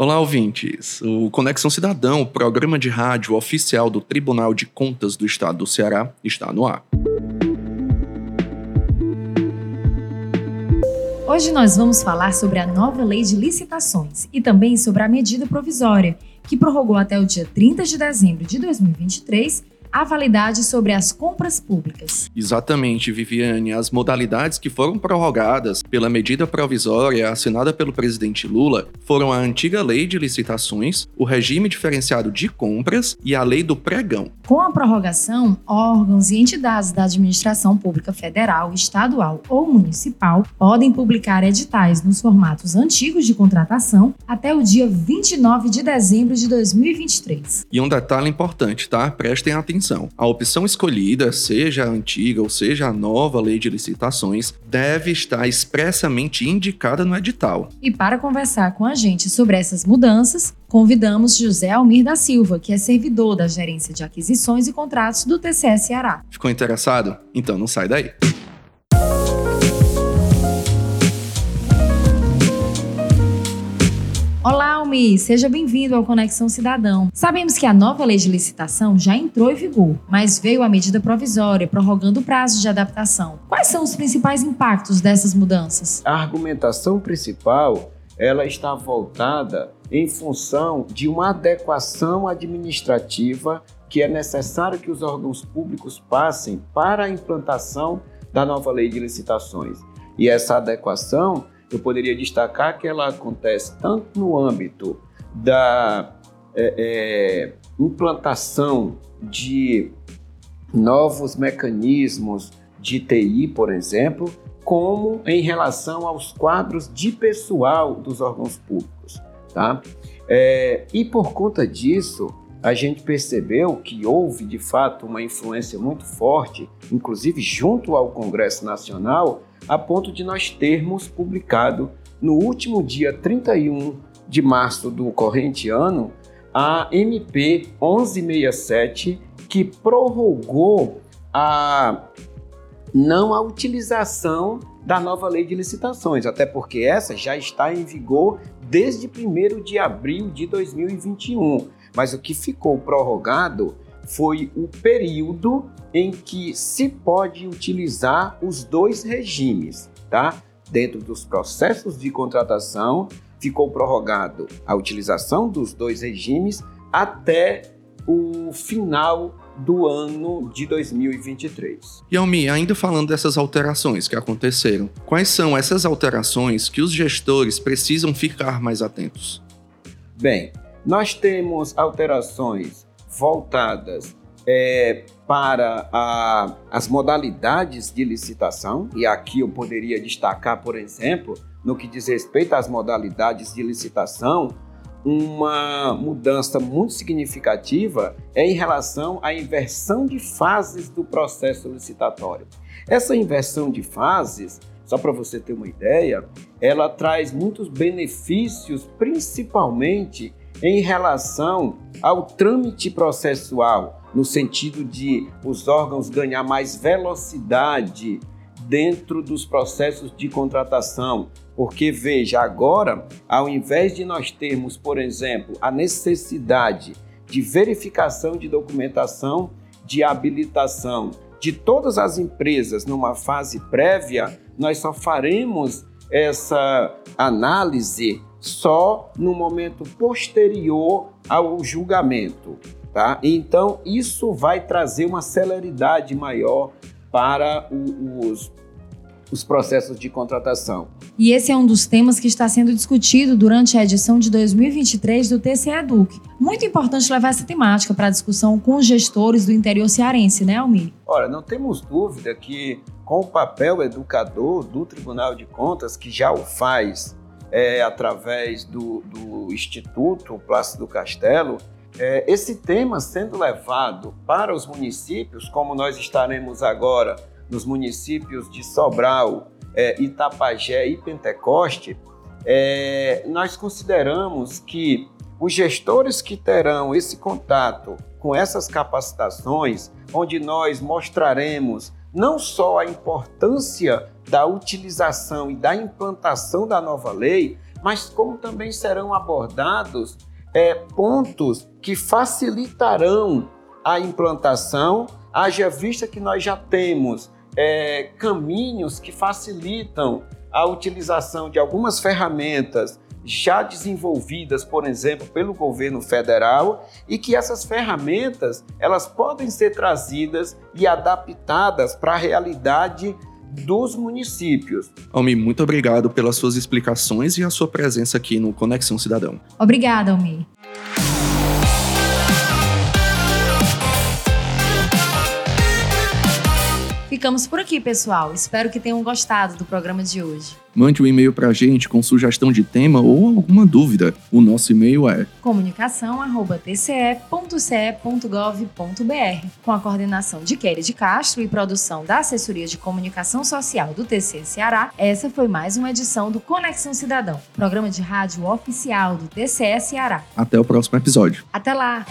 Olá, ouvintes. O Conexão Cidadão, programa de rádio oficial do Tribunal de Contas do Estado do Ceará, está no ar. Hoje nós vamos falar sobre a nova lei de licitações e também sobre a medida provisória, que prorrogou até o dia 30 de dezembro de 2023 a validade sobre as compras públicas. Exatamente, Viviane. As modalidades que foram prorrogadas pela medida provisória assinada pelo presidente Lula foram a antiga lei de licitações, o regime diferenciado de compras e a lei do pregão. Com a prorrogação, órgãos e entidades da administração pública federal, estadual ou municipal podem publicar editais nos formatos antigos de contratação até o dia 29 de dezembro de 2023. E um detalhe importante, tá? Prestem atenção A opção escolhida, seja a antiga ou seja a nova lei de licitações, deve estar expressamente indicada no edital. E para conversar com a gente sobre essas mudanças, convidamos José Almir da Silva, que é servidor da Gerência de Aquisições e Contratos do TCS Ceará. Ficou interessado? Então não sai daí. Olá, Almi, seja bem-vindo ao Conexão Cidadão. Sabemos que a nova lei de licitação já entrou em vigor, mas veio a medida provisória prorrogando o prazo de adaptação. Quais são os principais impactos dessas mudanças? A argumentação principal ela está voltada em função de uma adequação administrativa que é necessário que os órgãos públicos passem para a implantação da nova lei de licitações. E essa adequação eu poderia destacar que ela acontece tanto no âmbito da é, é, implantação de novos mecanismos de TI, por exemplo, como em relação aos quadros de pessoal dos órgãos públicos. Tá? É, e por conta disso, a gente percebeu que houve de fato uma influência muito forte, inclusive junto ao Congresso Nacional, a ponto de nós termos publicado no último dia 31 de março do corrente ano a MP 1167 que prorrogou a não a utilização da nova lei de licitações, até porque essa já está em vigor desde 1 de abril de 2021. Mas o que ficou prorrogado foi o período em que se pode utilizar os dois regimes, tá? Dentro dos processos de contratação, ficou prorrogado a utilização dos dois regimes até o final do ano de 2023. E Almi, ainda falando dessas alterações que aconteceram, quais são essas alterações que os gestores precisam ficar mais atentos? Bem, nós temos alterações voltadas é, para a, as modalidades de licitação, e aqui eu poderia destacar, por exemplo, no que diz respeito às modalidades de licitação, uma mudança muito significativa é em relação à inversão de fases do processo licitatório. Essa inversão de fases, só para você ter uma ideia, ela traz muitos benefícios, principalmente em relação ao trâmite processual, no sentido de os órgãos ganhar mais velocidade dentro dos processos de contratação. Porque veja, agora, ao invés de nós termos, por exemplo, a necessidade de verificação de documentação de habilitação de todas as empresas numa fase prévia, nós só faremos essa análise só no momento posterior ao julgamento, tá? Então isso vai trazer uma celeridade maior para o, os os processos de contratação. E esse é um dos temas que está sendo discutido durante a edição de 2023 do TCE Educ. Muito importante levar essa temática para a discussão com os gestores do interior cearense, né, Almir? Ora, não temos dúvida que com o papel educador do Tribunal de Contas, que já o faz é, através do, do Instituto Plácido Castelo, é, esse tema sendo levado para os municípios, como nós estaremos agora nos municípios de Sobral, é, Itapajé e Pentecoste, é, nós consideramos que os gestores que terão esse contato com essas capacitações, onde nós mostraremos não só a importância da utilização e da implantação da nova lei, mas como também serão abordados é, pontos que facilitarão a implantação, haja vista que nós já temos é, caminhos que facilitam a utilização de algumas ferramentas já desenvolvidas, por exemplo, pelo governo federal e que essas ferramentas elas podem ser trazidas e adaptadas para a realidade dos municípios. Almi, muito obrigado pelas suas explicações e a sua presença aqui no Conexão Cidadão. Obrigada, Almi. Ficamos por aqui, pessoal. Espero que tenham gostado do programa de hoje. Mande um e-mail para a gente com sugestão de tema ou alguma dúvida. O nosso e-mail é comunicação@tce.ce.gov.br, com a coordenação de Kelly de Castro e produção da Assessoria de Comunicação Social do TCE Ceará. Essa foi mais uma edição do Conexão Cidadão, programa de rádio oficial do TCE Ceará. Até o próximo episódio. Até lá.